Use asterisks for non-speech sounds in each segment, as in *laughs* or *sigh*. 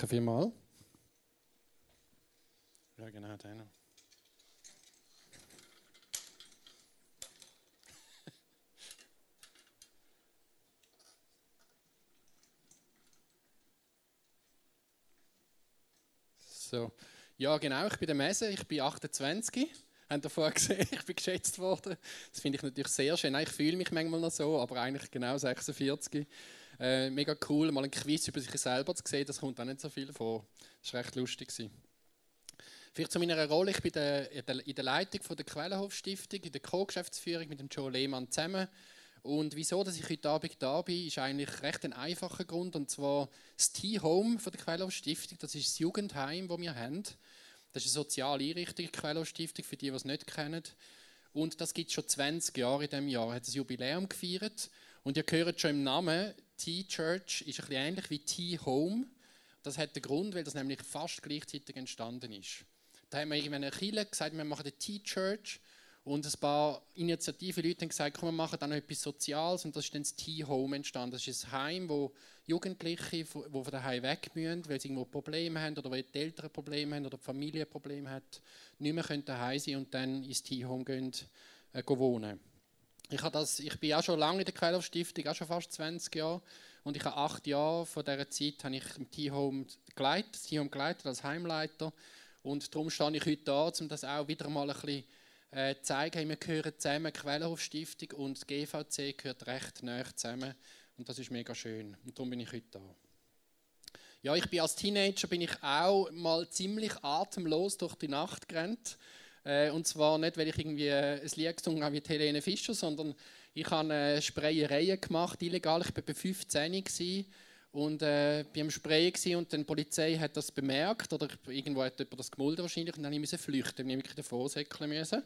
Danke vielmals. Ja, genau, den. *laughs* So. Ja, genau, ich bin der Messe, ich bin 28. Habt ihr vorher gesehen, ich bin geschätzt worden. Das finde ich natürlich sehr schön. Ich fühle mich manchmal noch so, aber eigentlich genau 46. Äh, mega cool, mal ein Quiz über sich selber zu sehen, das kommt auch nicht so viel vor. Das war recht lustig. Vielleicht zu meiner Rolle, ich bin in der Leitung der Quellenhof Stiftung, in der Co-Geschäftsführung mit dem Joe Lehmann zusammen. Und wieso, dass ich heute Abend da bin, ist eigentlich recht ein einfacher Grund. Und zwar das T-Home der Quellenhof Stiftung, das ist das Jugendheim, das wir haben. Das ist eine soziale Einrichtung, die Quellenhof Stiftung, für die, die es nicht kennen. Und das gibt es schon 20 Jahre in diesem Jahr. Hat das Jubiläum gefeiert. Und ihr hört schon im Namen, T-Church ist ein bisschen ähnlich wie T-Home. Das hat den Grund, weil das nämlich fast gleichzeitig entstanden ist. Da haben wir irgendwann eine Kirche gesagt, wir machen eine T-Church. Und ein paar initiative Leute haben gesagt, komm, wir machen dann etwas Soziales. Und das ist dann das T-Home entstanden. Das ist ein Heim, wo Jugendliche, die von daheim weg müssen, weil sie irgendwo Probleme haben oder weil die Eltern Probleme haben oder die Familie Probleme hat, nicht mehr daheim sein und dann ins T-Home gehen, äh, wohnen. Ich, habe das, ich bin auch schon lange in der Quellauf-Stiftung, auch schon fast 20 Jahre. Und ich habe acht Jahre von dieser Zeit habe ich im T-Home geleitet, das T-Home geleitet als Heimleiter. Und darum stehe ich heute da, um das auch wieder mal ein bisschen äh, zeigen. Wir gehören zusammen, Quellenhof-Stiftung und GVC gehört recht nah zusammen. Und das ist mega schön. Und darum bin ich heute da. Ja, ich bin als Teenager bin ich auch mal ziemlich atemlos durch die Nacht gerannt. Äh, und zwar nicht, weil ich irgendwie äh, ein Lied gesungen habe wie Helene Fischer, sondern ich habe äh, Sprayereien gemacht, illegal. Ich war bei 15 gewesen und äh, beim Sprayen gewesen, und die Polizei hat das bemerkt oder irgendwo hat jemand das gemulden wahrscheinlich und dann musste ich flüchten, dann musste ich davor säckeln müssen.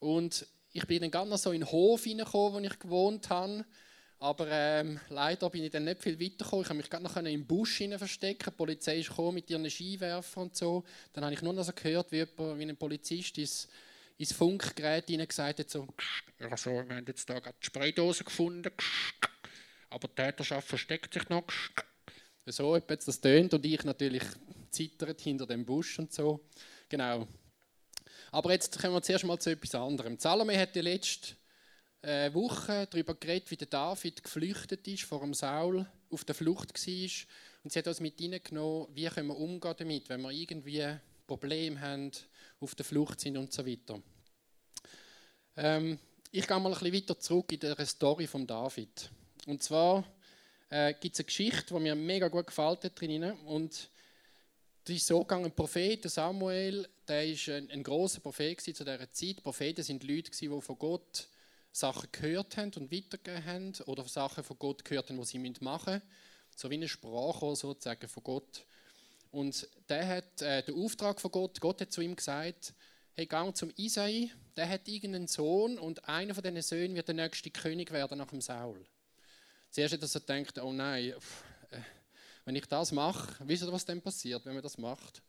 Und ich bin dann ganz so in den Hof hineingekommen, wo ich gewohnt habe. Aber ähm, leider bin ich dann nicht viel weitergekommen. Ich habe mich gerade noch im Busch verstecken. Die Polizei ist gekommen mit ihren Skiwerfern und so. Dann habe ich nur noch so gehört, wie, jemand, wie ein Polizist ins, ins Funkgerät gesagt hat, so, also, wir haben jetzt da gerade die Spraydose gefunden, aber die Täterschaft versteckt sich noch. So etwas das tönt und ich natürlich zittert hinter dem Busch und so. Genau. Aber jetzt kommen wir zuerst mal zu etwas anderem. Salome hat die letzte äh, Woche darüber geredet, wie der David geflüchtet ist vor dem Saul, auf der Flucht war. Und sie hat uns mit hineingenommen, wie können wir umgehen damit, wenn wir irgendwie Probleme haben, auf der Flucht sind und so weiter. Ähm, ich gehe mal ein bisschen weiter zurück in der Story von David. Und zwar äh, gibt es eine Geschichte, die mir mega gut gefällt hat drin. Und das ist so gegangen, ein Prophet, Samuel, der war ein, ein großer Prophet zu dieser Zeit. Propheten sind Leute, die von Gott Sachen gehört haben und weitergegeben haben oder Sachen von Gott gehört haben, die sie machen müssen. So wie eine Sprache sozusagen von Gott. Und der hat äh, den Auftrag von Gott, Gott hat zu ihm gesagt, hey, gang zum Isai, der hat irgendeinen Sohn und einer von diesen Söhnen wird der nächste König werden nach dem Saul. Zuerst hat er so gedacht, oh nein, pff, äh, wenn ich das mache, wisst ihr, was dann passiert, wenn man das macht?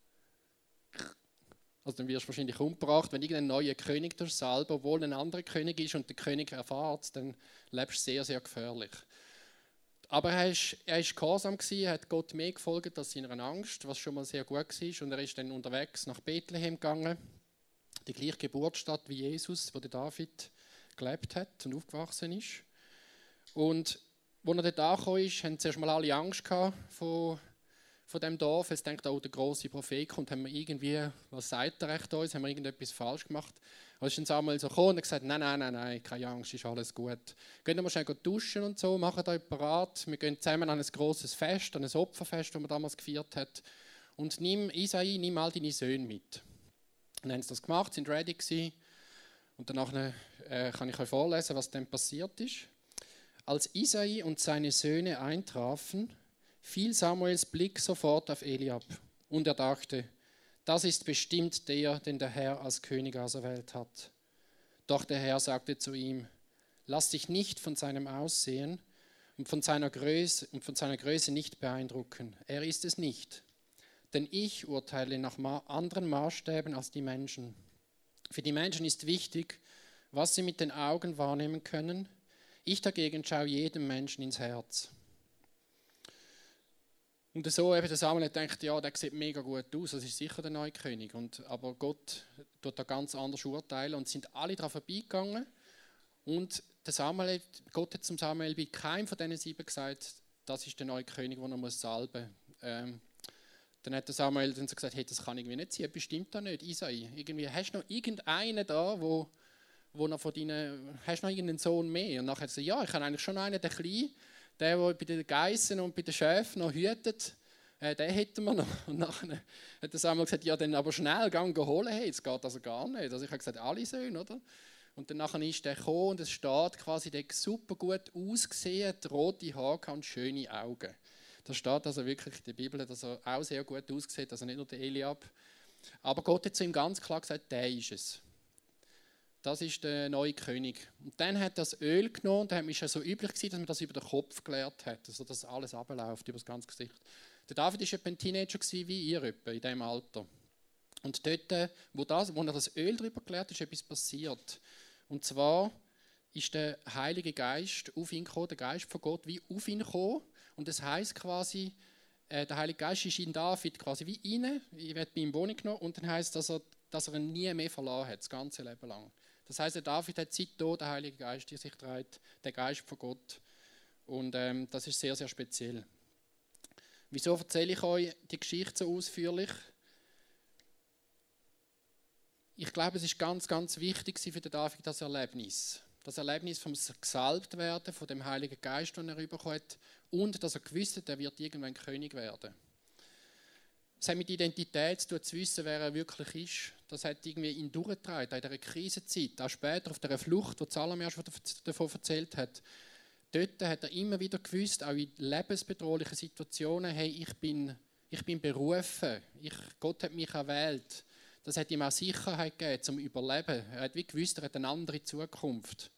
Also dann wirst du wahrscheinlich umgebracht, wenn irgendein neuer König durch salbe, obwohl ein anderer König ist und der König erfahrt, dann lebst du sehr, sehr gefährlich. Aber er er ist gehorsam gewesen, hat Gott mehr gefolgt als seiner Angst, was schon mal sehr gut war. Und er ist dann unterwegs nach Bethlehem gegangen, die gleiche Geburtsstadt wie Jesus, wo der David gelebt hat und aufgewachsen ist. Und als er dort angekommen ist, haben zuerst mal alle Angst gehabt von von dem Dorf. Es denkt auch der große Prophet kommt, haben wir irgendwie, was sagt er recht uns, haben wir irgendetwas falsch gemacht? Und ist dann Samuel so gekommen und gesagt, nein, nein, nein, nein, keine Angst, ist alles gut. Gehen wir schnell duschen und so, machen euch parat. Wir gehen zusammen an ein großes Fest, an ein Opferfest, das man damals gefeiert hat. Und nimm Isai, nimm all deine Söhne mit. dann haben sie das gemacht, sind ready gewesen. Und danach äh, kann ich euch vorlesen, was dann passiert ist. Als Isai und seine Söhne eintrafen, fiel Samuels Blick sofort auf Eliab und er dachte, das ist bestimmt der, den der Herr als König auserwählt hat. Doch der Herr sagte zu ihm, lass dich nicht von seinem Aussehen und von seiner Größe, und von seiner Größe nicht beeindrucken. Er ist es nicht. Denn ich urteile nach anderen Maßstäben als die Menschen. Für die Menschen ist wichtig, was sie mit den Augen wahrnehmen können. Ich dagegen schaue jedem Menschen ins Herz. Und so eben der Samuel gedacht, ja, der sieht mega gut aus, das ist sicher der neue König. Und, aber Gott tut da ganz anders urteilen und sind alle daran vorbeigegangen. Und der Samuel, Gott hat zum Samuel bei keinem von diesen sieben gesagt, das ist der neue König, den er muss salben ähm, Dann hat der Samuel dann so gesagt, hey, das kann irgendwie nicht sein, bestimmt da nicht, Isai. Irgendwie, hast du noch irgendeinen da, wo, wo noch von deinen, hast du noch irgendeinen Sohn mehr? Und nachher hat er gesagt, ja, ich habe eigentlich schon einen, der Kleine, der, der bei den Geissen und bei den Schäfen noch hütet, äh, den hätten wir noch. Und nachher hat der Samuel gesagt, ja, dann aber schnell, gang holen, hey, das geht also gar nicht. Also ich habe gesagt, alle Söhne, oder? Und dann nachher ist der gekommen und es steht quasi, der super gut ausgesehen, rote Haare und schöne Augen. Da steht also wirklich in der Bibel, dass er auch sehr gut aussieht, also nicht nur der Eliab. Aber Gott hat zu ihm ganz klar gesagt, der ist es. Das ist der neue König. Und dann hat er das Öl genommen und dann ist ja so üblich gewesen, dass man das über den Kopf geleert hat, also dass alles abläuft über das ganze Gesicht. Der David war ein Teenager wie ihr etwa, in diesem Alter. Und dort, wo, das, wo er das Öl drüber geleert ist etwas passiert. Und zwar ist der Heilige Geist auf ihn gekommen, der Geist von Gott wie auf ihn gekommen. Und das heißt quasi, äh, der Heilige Geist ist in David quasi wie inne, ich werde bei ihm Wohnung genommen und dann heißt, dass er, dass er ihn nie mehr verloren hat, das ganze Leben lang. Das heißt, der David hat seit Tod den Heiligen Geist in sich trägt, der Geist von Gott. Und ähm, das ist sehr, sehr speziell. Wieso erzähle ich euch die Geschichte so ausführlich? Ich glaube, es ist ganz, ganz wichtig für den David das Erlebnis. Das Erlebnis vom gesalbt werden, von dem Heiligen Geist, den er bekommt, und dass er gewusst hat, er wird irgendwann König werden. Hat mit Identität zu tun, zu wissen, wer er wirklich ist. Das hat irgendwie ihn durchgetragen, in dieser Krisenzeit, auch später auf dieser Flucht, wo Salome schon davon erzählt hat. Dort hat er immer wieder gewusst, auch in lebensbedrohlichen Situationen, hey, ich bin, ich bin berufen, ich, Gott hat mich erwählt. Das hat ihm auch Sicherheit gegeben zum Überleben. Er hat wie gewusst, er hat eine andere Zukunft.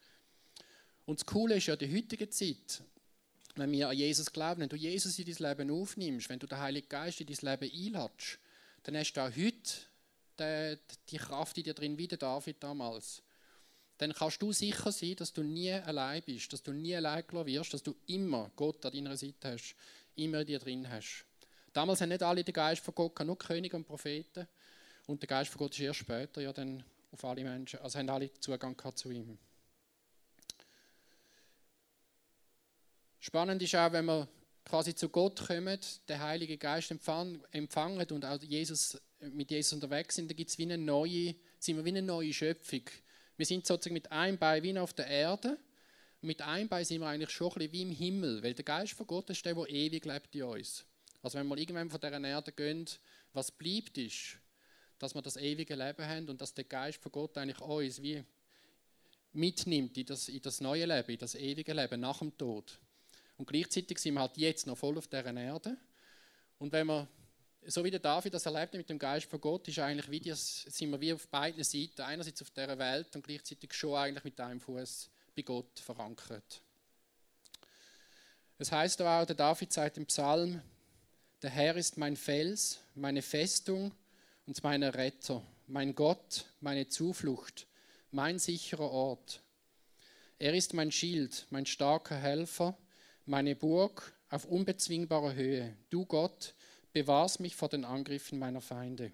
Und das Coole ist ja in der heutigen Zeit, wenn wir an Jesus glauben, wenn du Jesus in dein Leben aufnimmst, wenn du den Heiligen Geist in dein Leben einladest, dann hast du auch heute die, Kraft in dir drin, wie der David damals. Dann kannst du sicher sein, dass du nie allein bist, dass du nie allein gelassen wirst, dass du immer Gott an deiner Seite hast, immer in dir drin hast. Damals haben nicht alle den Geist von Gott, nur Könige und Propheten. Und der Geist von Gott ist erst später ja dann auf alle Menschen, also haben alle Zugang zu ihm. Spannend ist auch, wenn wir quasi zu Gott kommen, den Heiligen Geist empfangen, und auch Jesus, mit Jesus unterwegs sind, dann gibt es wie eine neue, sind wir wie eine neue Schöpfung. Wir sind sozusagen mit einem Bein wie auf der Erde. Und mit einem Bein sind wir eigentlich schon ein bisschen wie im Himmel, weil der Geist von Gott ist der, der ewig lebt in uns. Also wenn wir irgendwann von dieser Erde gehen, was bleibt ist, dass wir das ewige Leben haben und dass der Geist von Gott eigentlich uns wie mitnimmt in das, in das neue Leben, in das ewige Leben nach dem Tod. Und gleichzeitig sind wir halt jetzt noch voll auf dieser Erde. Und wenn wir, so wie der David das erlebt mit dem Geist von Gott, ist eigentlich wie das, sind wir wie auf beiden Seiten, einerseits auf dieser Welt und gleichzeitig schon eigentlich mit einem Fuß bei Gott verankert. Es heißt auch, der David sagt im Psalm, der Herr ist mein Fels, meine Festung und mein Retter, mein Gott, meine Zuflucht, mein sicherer Ort. Er ist mein Schild, mein starker Helfer, meine Burg auf unbezwingbarer Höhe. Du Gott, bewahrst mich vor den Angriffen meiner Feinde.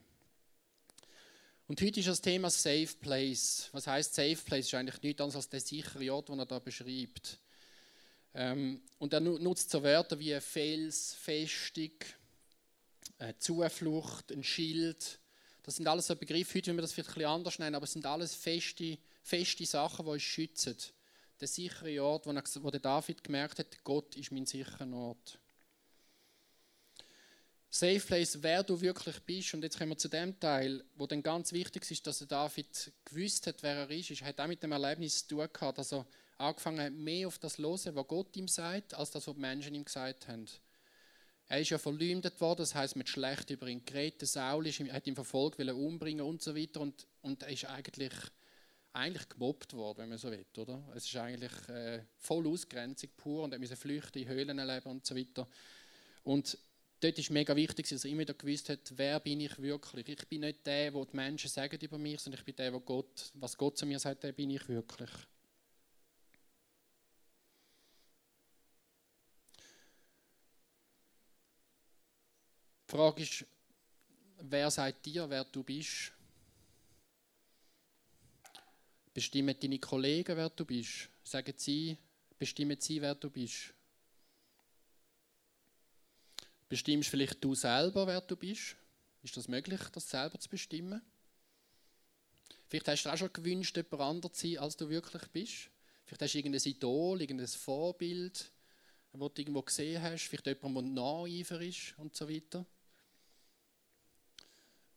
Und heute ist das Thema Safe Place. Was heißt Safe Place? Ist eigentlich nichts anderes als der sichere Ort, den er da beschreibt. Ähm, und er nutzt so Wörter wie Fels, Festung, Zuflucht, ein Schild, das sind alles so Begriffe, heute wenn wir das vielleicht ein bisschen anders nennen, aber es sind alles feste, feste Sachen, die uns schützen. Der sichere Ort, wo, wo der David gemerkt hat, Gott ist mein sicherer Ort. Safe Place, wer du wirklich bist. Und jetzt kommen wir zu dem Teil, wo dann ganz wichtig ist, dass der David gewusst hat, wer er ist. Er hat auch mit dem Erlebnis zu tun gehabt, dass er angefangen hat, mehr auf das zu hören, was Gott ihm sagt, als das, was die Menschen ihm gesagt haben. Er ist ja verleumdet worden, das heißt mit schlecht über ihn geredet. Saul ist, hat ihn verfolgt, will ihn umbringen und so weiter. Und, und er ist eigentlich, eigentlich gemobbt worden, wenn man so will. Oder? Es ist eigentlich äh, voll Ausgrenzung pur und er musste flüchten, in Höhlen leben und so weiter. Und dort ist mega wichtig, dass er immer wieder gewusst hat, wer bin ich wirklich. Ich bin nicht der, wo die Menschen sagen über mich, sondern ich bin der, wo Gott, was Gott zu mir sagt, der bin ich wirklich. Frage ist, wer sagt dir, wer du bist? Bestimmen deine Kollegen, wer du bist? Sagen sie, bestimmen sie, wer du bist? Bestimmst vielleicht du selber, wer du bist? Ist das möglich, das selber zu bestimmen? Vielleicht hast du auch schon gewünscht, jemand anderes zu sein, als du wirklich bist. Vielleicht hast du irgendein Idol, irgendein Vorbild, das du irgendwo gesehen hast. Vielleicht jemand, der Nacheifer ist und so weiter.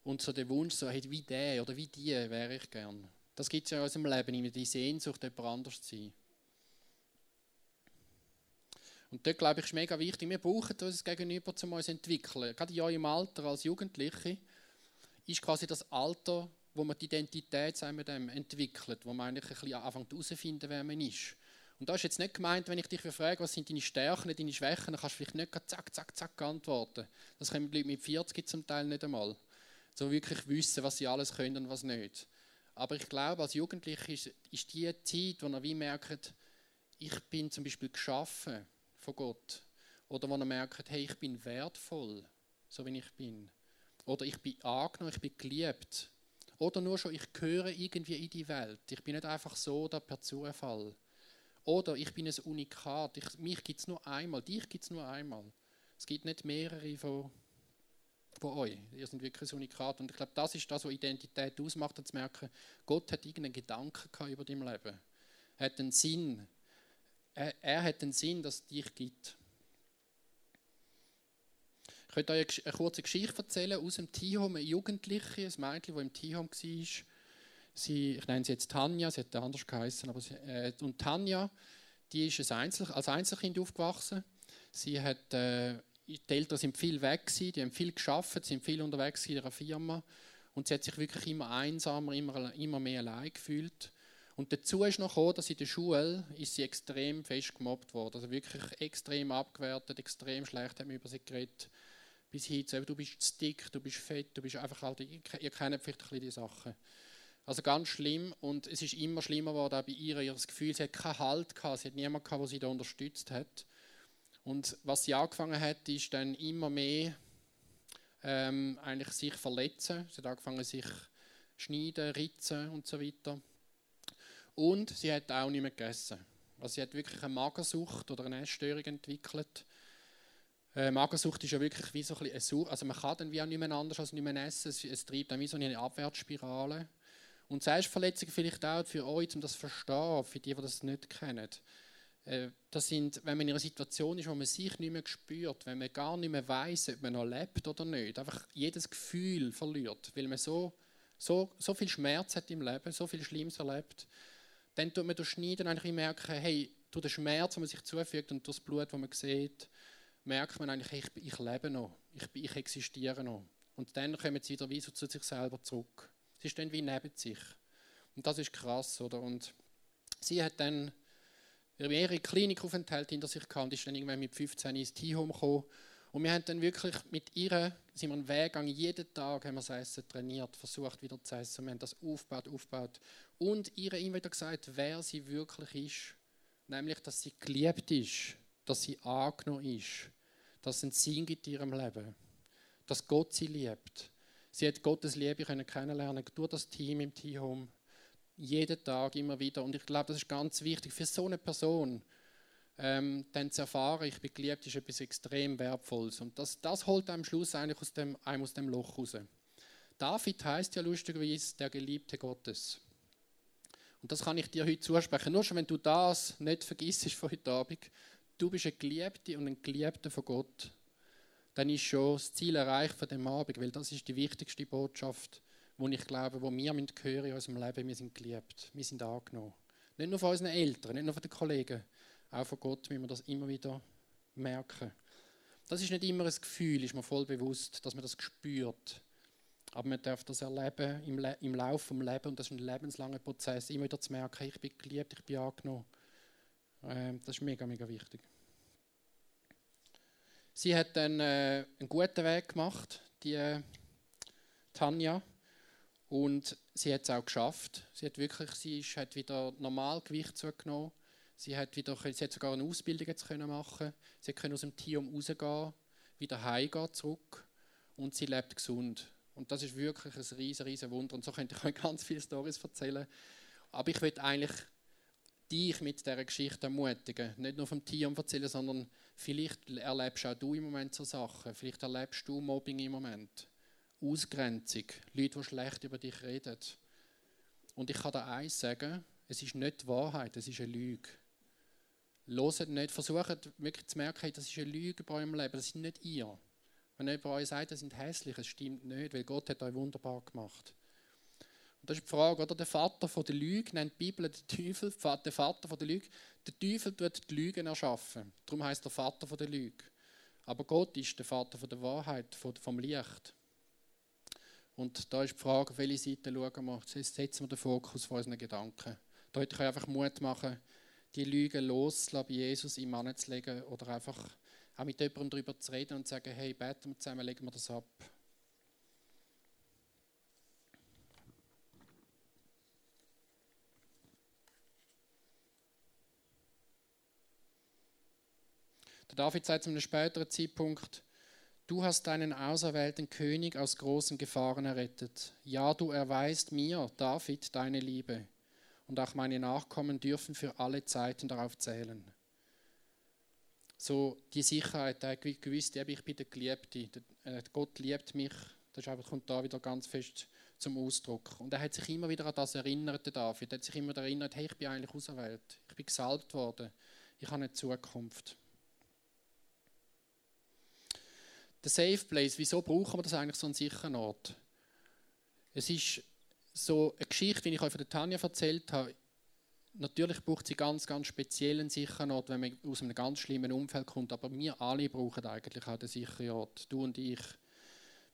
Und so der Wunsch, so, hey, wie der oder wie die wäre ich gern. Das gibt es ja in unserem Leben, immer die Sehnsucht, jemand anders zu sein. Und dort, glaube ich, ist mega wichtig, wir brauchen uns Gegenüber, um uns zu entwickeln. Gerade in eurem Alter als Jugendliche ist quasi das Alter, wo man die Identität mit dem entwickelt, wo man eigentlich ein bisschen anfängt herauszufinden, wer man ist. Und da ist jetzt nicht gemeint, wenn ich dich frage, was sind deine Stärken, deine Schwächen, dann kannst du vielleicht nicht zack, zack, zack antworten. Das können die Leute mit 40 zum Teil nicht einmal. So wirklich wissen, was sie alles können und was nicht. Aber ich glaube, als Jugendliche ist, ist die Zeit, wo er wie merkt, ich bin zum Beispiel geschaffen von Gott. Oder wo er merkt, hey, ich bin wertvoll, so wie ich bin. Oder ich bin angenommen, ich bin geliebt. Oder nur schon, ich gehöre irgendwie in die Welt. Ich bin nicht einfach so da per Zufall. Oder ich bin ein Unikat. Ich, mich gibt es nur einmal, dich gibt es nur einmal. Es gibt nicht mehrere von von euch. Ihr seid wirklich ein Unikat. Und ich glaube, das ist das, was Identität ausmacht, zu merken, Gott hat irgendeinen Gedanken gehabt über dein Leben. Er hat einen Sinn. Er, er hat einen Sinn, dass es dich gibt. Ich könnte euch eine kurze Geschichte erzählen aus dem Tihom. Eine Jugendliche, ein Mädchen, das im Tihom war. Sie, ich nenne sie jetzt Tanja, sie hat anders geheißen. Aber sie, äh, und Tanja, die ist als Einzelkind aufgewachsen. Sie hat äh, die Eltern sind viel weg gewesen, die haben viel geschafft, sind viel unterwegs in ihrer Firma und sie hat sich wirklich immer einsamer, immer, immer mehr allein gefühlt. Und dazu ist noch gekommen, dass in der Schule ist sie extrem fest gemobbt worden, also wirklich extrem abgewertet, extrem schlecht haben wir über sie geredet. Bis hin zu, du bist zu dick, du bist fett, du bist einfach halt, ihr, ihr kennt vielleicht ein bisschen die Sachen. Also ganz schlimm und es ist immer schlimmer geworden auch bei ihr, ihr Gefühl, sie hat keinen Halt gehabt, sie hat niemanden gehabt, der sie da unterstützt hat. Und was sie angefangen hat, ist dann immer mehr ähm, eigentlich sich verletzen. Sie hat angefangen, sich schneiden, ritzen und so weiter. Und sie hat auch nicht mehr gegessen. Also sie hat wirklich eine Magersucht oder eine Essstörung entwickelt. Äh, Magersucht ist ja wirklich wie so ein bisschen Sucht. Also man kann dann wie auch nicht mehr anders als nicht mehr essen. Es, es treibt dann wie so eine Abwärtsspirale. Und Selbstverletzung vielleicht auch für euch, um das zu verstehen, für die, die das nicht kennen. Äh, das sind, wenn man in einer Situation ist, wo man sich nicht mehr spürt, wenn man gar nicht mehr weiß, ob man noch lebt oder nicht, einfach jedes Gefühl verliert, weil man so, so, so viel Schmerz hat im Leben, so viel Schlimmes erlebt, dann tut man durch Schneiden eigentlich merken, hey, durch den Schmerz, den man sich zufügt und durch das Blut, das man sieht, merkt man eigentlich, ich, ich lebe noch, ich, ich existiere noch. Und dann kommen sie wieder wie so zu sich selber zurück. Sie dann wie neben sich. Und das ist krass, oder? Und sie hat dann wir haben mehrere Klinikaufenthalte hinter sich gehabt und ist dann irgendwann mit 15 ins Team gekommen. Und wir haben dann wirklich mit ihr, sind wir einen Weg gegangen, jeden Tag haben wir das Essen trainiert, versucht wieder zu essen. Wir haben das aufgebaut, aufgebaut. Und ihr immer wieder gesagt, wer sie wirklich ist. Nämlich, dass sie geliebt ist, dass sie angenommen ist, dass es einen Sinn gibt in ihrem Leben, dass Gott sie liebt. Sie hat Gottes Liebe kennenlernen durch das Team im Team jeden Tag immer wieder. Und ich glaube, das ist ganz wichtig für so eine Person, ähm, dann zu erfahren, ich bin geliebt, ist etwas extrem Wertvolles. Und das, das holt am Schluss eigentlich aus dem, einem aus dem Loch raus. David heißt ja lustigerweise der Geliebte Gottes. Und das kann ich dir heute zusprechen. Nur schon, wenn du das nicht vergisst von heute Abend, du bist ein Geliebte und ein Geliebter von Gott, dann ist schon das Ziel erreicht von dem Abend, weil das ist die wichtigste Botschaft wo ich glaube, wo wir hören in unserem Leben, wir sind geliebt, wir sind angenommen. Nicht nur von unseren Eltern, nicht nur von den Kollegen, auch von Gott, wie wir das immer wieder merken. Das ist nicht immer ein Gefühl, ist mir voll bewusst, dass man das spürt. Aber man darf das erleben im, Le im Laufe des Lebens und das ist ein lebenslanger Prozess, immer wieder zu merken, ich bin geliebt, ich bin angenommen. Ähm, das ist mega, mega wichtig. Sie hat dann äh, einen guten Weg gemacht, die äh, Tanja. Und sie hat es auch geschafft. Sie hat wirklich, sie ist, hat wieder Normalgewicht zugenommen. Sie hat, wieder, sie hat sogar eine Ausbildung jetzt können machen. Sie konnte aus dem Team rausgehen, wieder heimgehen zurück. und sie lebt gesund. Und das ist wirklich ein riesen, riesen Wunder. Und so könnte ich *laughs* euch ganz viele Stories erzählen. Aber ich will eigentlich dich mit dieser Geschichte ermutigen. Nicht nur vom Tier erzählen, sondern vielleicht erlebst auch du im Moment so Sachen. Vielleicht erlebst du Mobbing im Moment. Ausgrenzung. Leute, die schlecht über dich reden. Und ich kann dir eins sagen, es ist nicht die Wahrheit, es ist eine Lüge. Loset nicht, versucht wirklich zu merken, das ist eine Lüge bei eurem Leben, das ist nicht ihr. Wenn jemand euch sagt, das sind hässlich, es stimmt nicht, weil Gott hat euch wunderbar gemacht. Und das ist die Frage, oder? Der Vater von der Lüge nennt die Bibel den Teufel, der Vater von der Lüge. Der Teufel tut die Lügen erschaffen. Darum heißt der Vater von der Lüge. Aber Gott ist der Vater von der Wahrheit, vom Licht. Und da ist die Frage, auf welche Seite schauen wir. Setzen wir den Fokus von unseren Gedanken. Da hätte ich einfach Mut machen, die Lügen loszulassen, Jesus im Mann zu legen oder einfach auch mit jemandem darüber zu reden und zu sagen, hey, beten wir zusammen, legen wir das ab. Der David sagt zu einem späteren Zeitpunkt, du hast deinen auserwählten König aus großen Gefahren errettet. Ja, du erweist mir, David, deine Liebe. Und auch meine Nachkommen dürfen für alle Zeiten darauf zählen so die Sicherheit, der gewusst, ich bin der Geliebte, äh, Gott liebt mich, das kommt da wieder ganz fest zum Ausdruck. Und er hat sich immer wieder an das erinnert, David. Er hat sich immer wieder erinnert, hey, ich bin eigentlich auserwählt, ich bin gesalbt worden, ich habe eine Zukunft. Der Safe Place, wieso brauchen wir das eigentlich so einen sicheren Ort? Es ist so eine Geschichte, wie ich euch von der Tanja erzählt habe, natürlich braucht sie ganz, ganz speziellen sicheren Ort, wenn man aus einem ganz schlimmen Umfeld kommt. Aber wir alle brauchen eigentlich auch den sicheren Ort. Du und ich.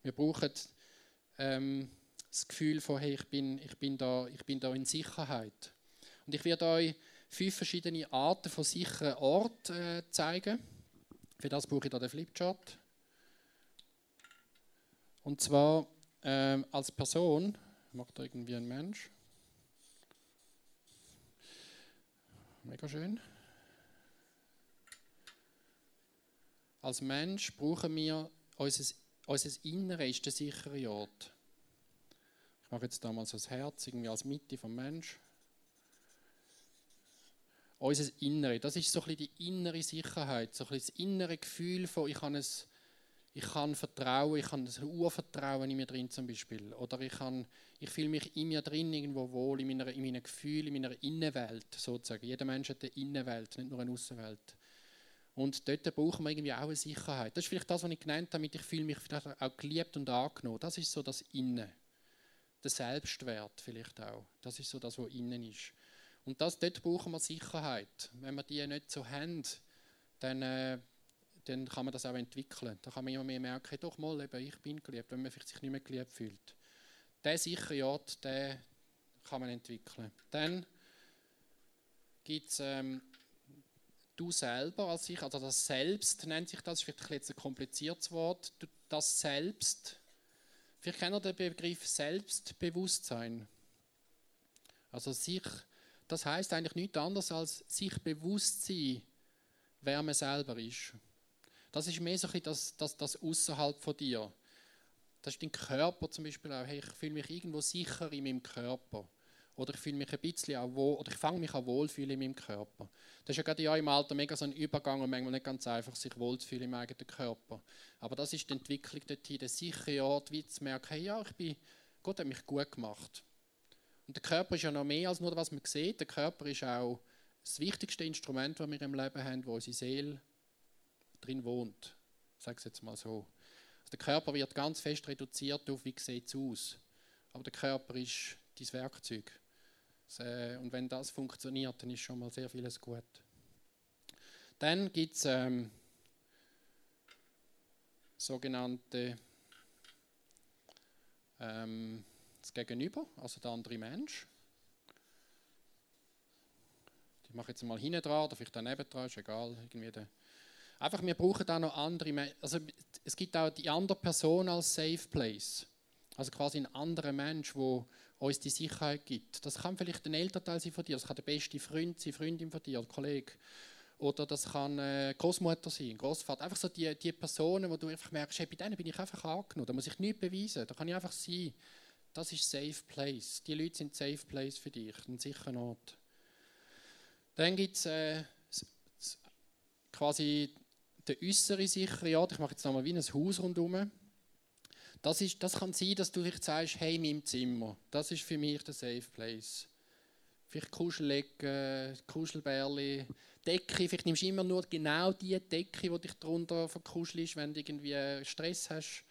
Wir brauchen ähm, das Gefühl von, hey, ich bin, ich, bin da, ich bin da in Sicherheit. Und ich werde euch fünf verschiedene Arten von sicheren Orten äh, zeigen. Für das brauche ich da den Flipchart. Und zwar ähm, als Person, macht da irgendwie ein Mensch. Mega schön. Als Mensch brauchen wir unser, unser Innere ist der sichere Ort. Ich mache jetzt damals das Herz irgendwie als Mitte vom Mensch. Unser Innere, das ist so ein bisschen die innere Sicherheit, so ein bisschen das innere Gefühl von, ich kann es ich kann vertrauen, ich kann das Urvertrauen in mir drin zum Beispiel. Oder ich, kann, ich fühle mich in mir drin irgendwo wohl, in, meiner, in meinen Gefühlen, in meiner Innenwelt sozusagen. Jeder Mensch hat eine Innenwelt, nicht nur eine Außenwelt. Und dort brauchen wir irgendwie auch eine Sicherheit. Das ist vielleicht das, was ich genannt habe, damit ich fühle mich vielleicht auch geliebt und angenommen. Das ist so das Innen. Der Selbstwert vielleicht auch. Das ist so das, was innen ist. Und das, dort brauchen wir Sicherheit. Wenn wir die nicht so haben, dann... Äh, dann kann man das auch entwickeln. Da kann man immer mehr merken, doch mal, eben, ich bin geliebt, wenn man sich nicht mehr geliebt fühlt. Der sichere Ort, den kann man entwickeln. Dann gibt es ähm, du selber als ich, also das Selbst nennt sich das, ist vielleicht jetzt ein kompliziertes Wort, das Selbst. Vielleicht kennt ihr den Begriff Selbstbewusstsein. Also sich, das heißt eigentlich nichts anderes als sich bewusst sein, wer man selber ist. Das ist mehr so ein das, das, das außerhalb von dir. Das ist dein Körper zum Beispiel auch. Hey, ich fühle mich irgendwo sicher in meinem Körper. Oder ich fühle mich ein bisschen auch wohl, oder ich fange mich auch wohlfühlen in meinem Körper. Das ist ja gerade ja im Alter mega so ein Übergang und manchmal nicht ganz einfach, sich wohlzufühlen im eigenen Körper. Aber das ist die Entwicklung dorthin, der sichere Ort, wie zu merken, hey, ja, ich bin, Gott hat mich gut gemacht. Und der Körper ist ja noch mehr als nur, was man sieht. Der Körper ist auch das wichtigste Instrument, das wir im Leben haben, wo unsere Seele drin wohnt. Ich es jetzt mal so. Also der Körper wird ganz fest reduziert auf, wie sieht es aus. Aber der Körper ist dein Werkzeug. Äh, und wenn das funktioniert, dann ist schon mal sehr vieles gut. Dann gibt es ähm, sogenannte ähm, das Gegenüber, also der andere Mensch. Ich mache jetzt mal hinten dran oder vielleicht daneben dran, ist egal. Irgendwie der Einfach, wir brauchen da noch andere, also es gibt auch die andere Person als Safe Place. Also quasi ein anderer Mensch, der uns die Sicherheit gibt. Das kann vielleicht ein Elternteil sein von dir, das kann der beste Freund sein, Freundin von dir, Kollege. Oder das kann äh, Großmutter sein, Großvater. Einfach so die, die Personen, wo du einfach merkst, hey, bei denen bin ich einfach angenommen. Da muss ich nichts beweisen. Da kann ich einfach sein. Das ist Safe Place. Die Leute sind Safe Place für dich, ein sicherer Ort. Dann gibt es äh, quasi den äußeren sicheren Ort. Ich mache jetzt nochmal wie ein Haus rundherum. Das, ist, das kann sein, dass du dich sagst, hey, in meinem Zimmer, das ist für mich der Safe Place. Vielleicht Kuschelecke, Kuschelbärli, Decke, vielleicht nimmst du immer nur genau die Decke, die dich darunter verkuschelst, wenn du irgendwie Stress hast.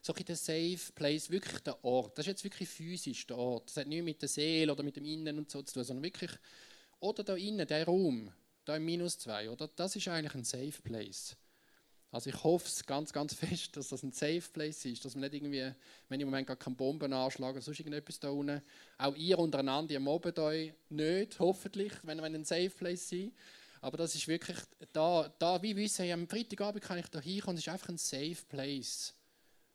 So ein der Safe Place, wirklich der Ort. Das ist jetzt wirklich physisch der Ort. Das hat nichts mit der Seele oder mit dem Innen und so zu tun, sondern wirklich, oder da innen, der Raum, da im Minus 2, oder? Das ist eigentlich ein Safe Place. Also ich hoffe es ganz, ganz *laughs* fest, dass das ein Safe Place ist, dass man nicht irgendwie, wenn im Moment gar keine Bomben anschlagen sonst irgendetwas da unten, auch ihr untereinander, ihr mobbt euch nicht, hoffentlich, wenn wir ein Safe Place sind. Aber das ist wirklich, da, da wie wissen, am Freitagabend kann ich da hinkommen, es ist einfach ein Safe Place.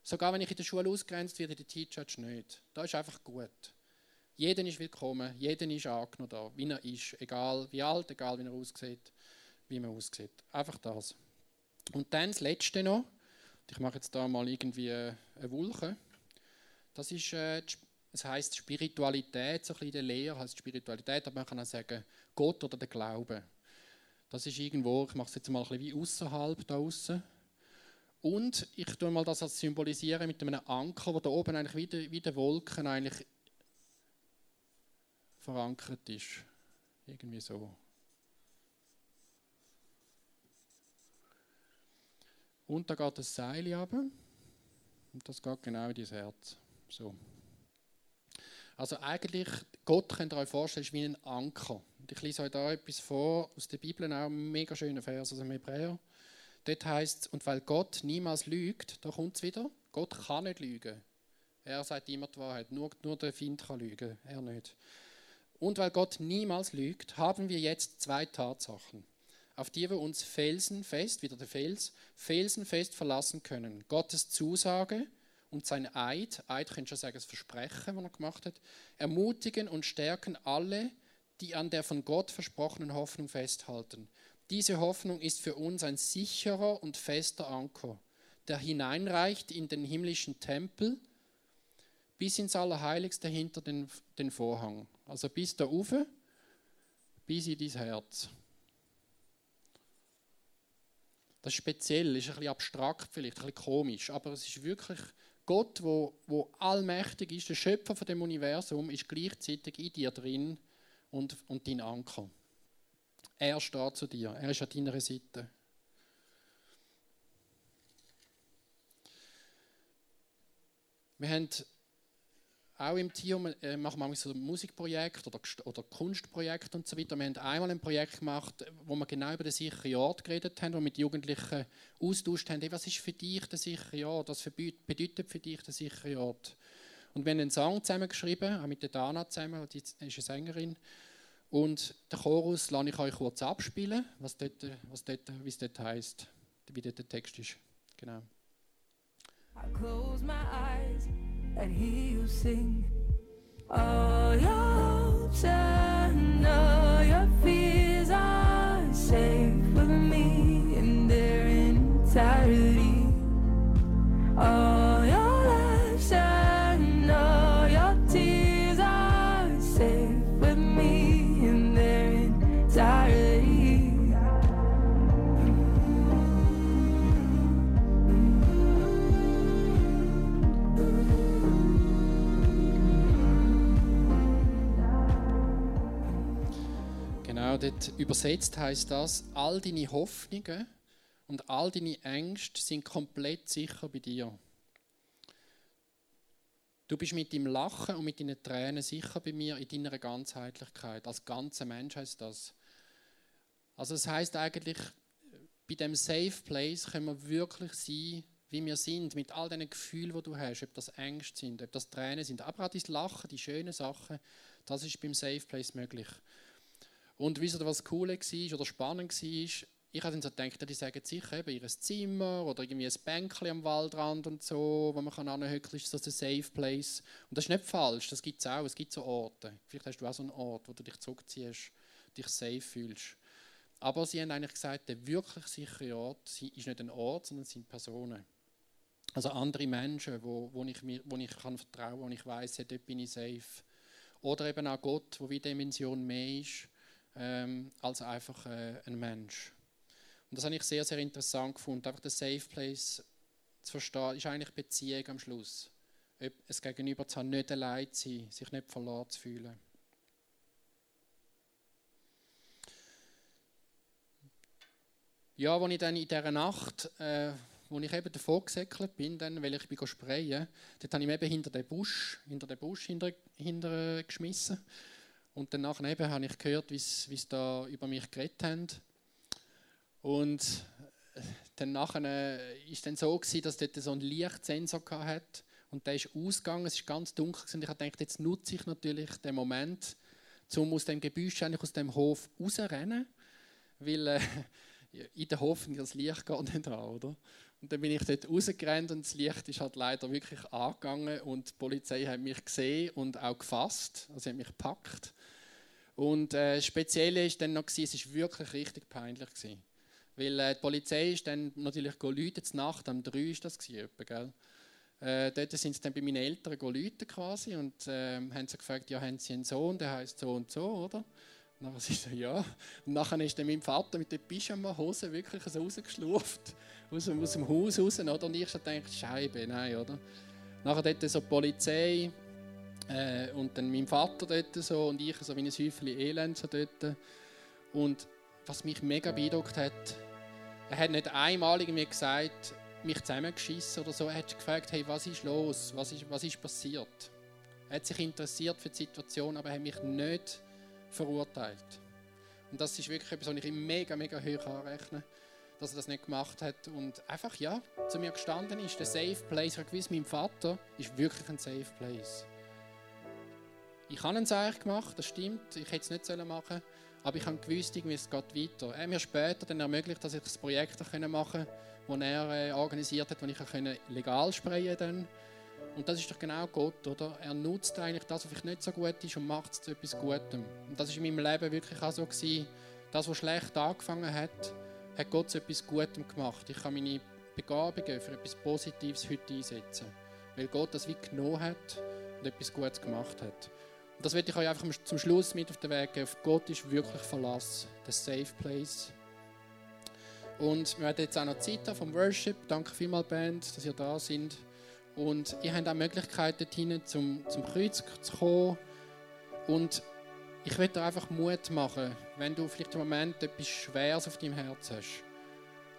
Sogar wenn ich in der Schule ausgrenzt werde, in der Teacher nicht. Da ist einfach gut. Jeder ist willkommen, jeder ist angenommen da, wie er ist, egal wie alt, egal wie er aussieht, wie man aussieht. Einfach das. Und dann das Letzte noch, ich mache jetzt da mal irgendwie eine Wolke. Das ist, äh, es heißt Spiritualität, so ein bisschen der Lehre heißt Spiritualität, aber man kann auch sagen Gott oder der Glaube. Das ist irgendwo, ich mache es jetzt mal ein bisschen wie außerhalb da außen. Und ich tue mal das als symbolisieren mit einem Anker, der da oben eigentlich wie die, wie die Wolken eigentlich verankert ist. Irgendwie so. Und da geht das Seil ab. Und das geht genau in dein Herz. So. Also eigentlich, Gott könnt ihr euch vorstellen, ist wie ein Anker. Und ich lese euch da etwas vor aus der Bibel, auch ein mega schöner Vers aus dem Hebräer. Dort heißt es, und weil Gott niemals lügt, da kommt es wieder, Gott kann nicht lügen. Er sagt immer die Wahrheit, nur, nur der Find kann lügen, er nicht. Und weil Gott niemals lügt, haben wir jetzt zwei Tatsachen, auf die wir uns felsenfest, wieder der Fels, felsenfest verlassen können. Gottes Zusage und sein Eid, Eid könnte schon sagen, das Versprechen, das er gemacht hat, ermutigen und stärken alle, die an der von Gott versprochenen Hoffnung festhalten. Diese Hoffnung ist für uns ein sicherer und fester Anker, der hineinreicht in den himmlischen Tempel bis ins Allerheiligste hinter den, den Vorhang. Also bis da rauf, bis in dein Herz. Das ist speziell, ist ein bisschen abstrakt vielleicht, ein bisschen komisch, aber es ist wirklich Gott, wo, wo allmächtig ist, der Schöpfer von dem Universum, ist gleichzeitig in dir drin und, und dein Anker. Er steht zu dir, er ist an deiner Seite. Wir haben auch im Team äh, machen wir so Musikprojekte oder, oder Kunstprojekte und so weiter. Wir haben einmal ein Projekt gemacht, wo wir genau über den sicheren Ort geredet haben, wo wir mit Jugendlichen austauscht haben, hey, was ist für dich der sichere Ort, was bedeutet für dich der sichere Ort. Und wir haben einen Song zusammen geschrieben, auch mit der Dana zusammen, die ist eine Sängerin. Und den Chorus lasse ich euch kurz abspielen, was dort, was dort, wie es dort heisst, wie dort der Text ist. Genau. I close my eyes and hear you sing all your hopes Übersetzt heißt das, all deine Hoffnungen und all deine Ängste sind komplett sicher bei dir. Du bist mit deinem Lachen und mit deinen Tränen sicher bei mir in deiner Ganzheitlichkeit. Als ganzer Mensch heißt das. Also das heißt eigentlich, bei dem Safe Place können wir wirklich sein, wie wir sind, mit all den Gefühlen, die du hast, ob das Ängste sind, ob das Tränen sind, aber auch dein Lachen, die schönen Sachen, das ist beim Safe Place möglich. Und wisst ihr, was cool war oder spannend war? Ich habe dann so gedacht, die sagen sicher eben ihr Zimmer oder irgendwie ein Bänkchen am Waldrand und so, wo man kann anhöckeln, ist das ein Safe Place. Und das ist nicht falsch, das gibt es auch, es gibt so Orte. Vielleicht hast du auch so einen Ort, wo du dich zurückziehst, dich safe fühlst. Aber sie haben eigentlich gesagt, der wirklich sichere Ort ist nicht ein Ort, sondern sind Personen. Also andere Menschen, wo, wo ich, mir, wo ich kann vertrauen kann, wo ich weiß, dort bin ich safe. Oder eben auch Gott, wo wie Dimension mehr ist ähm, als einfach äh, ein Mensch. Und das habe ich sehr, sehr interessant gefunden. Einfach der Safe Place zu verstehen, ist eigentlich Beziehung am Schluss. Es Gegenüber zu haben, nicht allein zu sein, sich nicht verloren zu fühlen. Ja, als ich dann in dieser Nacht, äh, wo ich eben davor gesäckelt bin, dann, weil ich bin sprayen, dort habe ich mich eben hinter den Busch, hinter den Busch hinter, hinter geschmissen. Und dann habe ich gehört, wie sie da über mich geredet haben. Und äh, dann nachher äh, ist dann so gewesen, dass dort so ein Lichtsensor hat und der ist ausgegangen. Es ist ganz dunkel und ich gedacht, jetzt nutze ich natürlich den Moment, um aus dem Gebüsch, eigentlich aus dem Hof rauszurennen, weil äh, in der Hoffnung, das Licht geht nicht an, oder? Und dann bin ich dort rausgerannt und das Licht ist halt leider wirklich angegangen und die Polizei hat mich gesehen und auch gefasst, also sie hat mich gepackt. Und äh, das Spezielle ist dann noch, gewesen, es war wirklich richtig peinlich. Gewesen. Weil äh, die Polizei ist dann natürlich geläutet, Nacht, um drei ist das gewesen, gell? Äh, dort sind sie dann bei meinen Eltern geläutet quasi und äh, haben sie gefragt, ja, haben sie einen Sohn, der heißt so und so, oder? Und dann *laughs* sie so, ja. Und nachher ist dann mein Vater mit der Pyjama-Hose wirklich so rausgeschlurft, *laughs* aus, aus dem Haus raus, oder? Und ich gedacht, Scheibe, nein, oder? Nachher dort so die Polizei äh, und dann mein Vater dort so und ich so wie ein Häufchen Elend so dort. Und was mich mega beeindruckt hat, er hat nicht einmal mir gesagt, mich zusammengeschissen oder so. Er hat gefragt, hey, was ist los? Was ist, was ist passiert? Er hat sich interessiert für die Situation, aber er hat mich nicht verurteilt. Und das ist wirklich etwas, was ich ihm mega, mega hoch anrechne, dass er das nicht gemacht hat. Und einfach, ja, zu mir gestanden ist, der Safe Place. Ich habe gewusst, mein Vater ist wirklich ein Safe Place. Ich habe es eigentlich gemacht, das stimmt. Ich hätte es nicht machen sollen. Aber ich habe gewusst, wie es geht weiter. Er hat mir später dann ermöglicht, dass ich das Projekt machen konnte, das er äh, organisiert hat, wo ich legal sprayen konnte. Und das ist doch genau Gott, oder? Er nutzt eigentlich das, was vielleicht nicht so gut ist und macht es zu etwas Gutem. Und das ist in meinem Leben wirklich auch so gewesen. Das, was schlecht angefangen hat, hat Gott zu etwas Gutem gemacht. Ich kann meine Begabungen für etwas Positives heute einsetzen. Weil Gott das wie genommen hat und etwas Gutes gemacht hat. Und das werde ich euch einfach zum Schluss mit auf den Weg geben. Gott ist wirklich Verlass, der Safe Place. Und wir werden jetzt auch noch Zeit haben vom Worship. Danke vielmals, Band, dass ihr da seid. Und ihr habt auch Möglichkeit, dorthin zum, zum Kreuz zu kommen. Und ich will dir einfach Mut machen, wenn du vielleicht im Moment etwas Schweres auf deinem Herzen hast.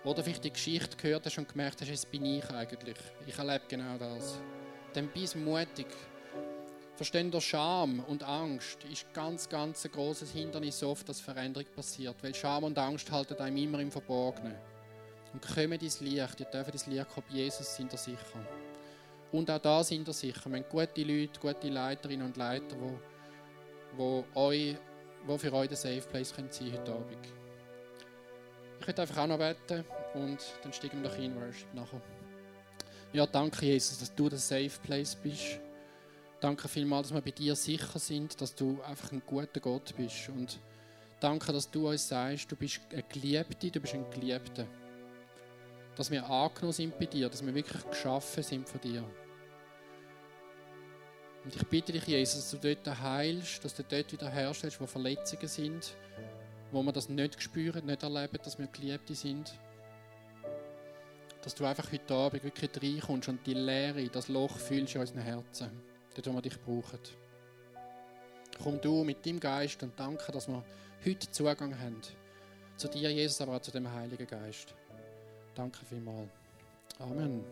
Oder vielleicht die Geschichte gehört hast und gemerkt hast, es bin ich eigentlich. Ich erlebe genau das. Dann bist mutig. Verstehen Scham und Angst ist ganz, ganz ein großes Hindernis oft, dass Veränderung passiert. Weil Scham und Angst halten einem immer im Verborgenen. Und kommen ins Licht, ihr dürft ins Licht kommen, Jesus sind ihr sicher. Und auch da sind wir sicher. Wir haben gute Leute, gute Leiterinnen und Leiter, die, die, euch, die für euch der Safe Place können sein heute Abend. Ich würde einfach auch noch beten und dann steigen wir noch in Worship nachher. Ja, danke Jesus, dass du der Safe Place bist. Danke vielmals, dass wir bei dir sicher sind, dass du einfach ein guter Gott bist. Und danke, dass du uns sagst, du bist eine Geliebte, du bist ein Geliebter. Dass wir angenommen sind bei dir, dass wir wirklich geschaffen sind von dir. Und ich bitte dich, Jesus, dass du dort heilst, dass du dort wieder herstellst, wo Verletzungen sind, wo wir das nicht spüren, nicht erleben, dass wir Geliebte sind. Dass du einfach heute Abend wirklich reinkommst und die Leere, das Loch fühlst in unseren Herzen, dort, wo wir dich brauchen. Komm du mit deinem Geist und danke, dass wir heute Zugang haben zu dir, Jesus, aber auch zu dem Heiligen Geist. Danke vielmals. Amen.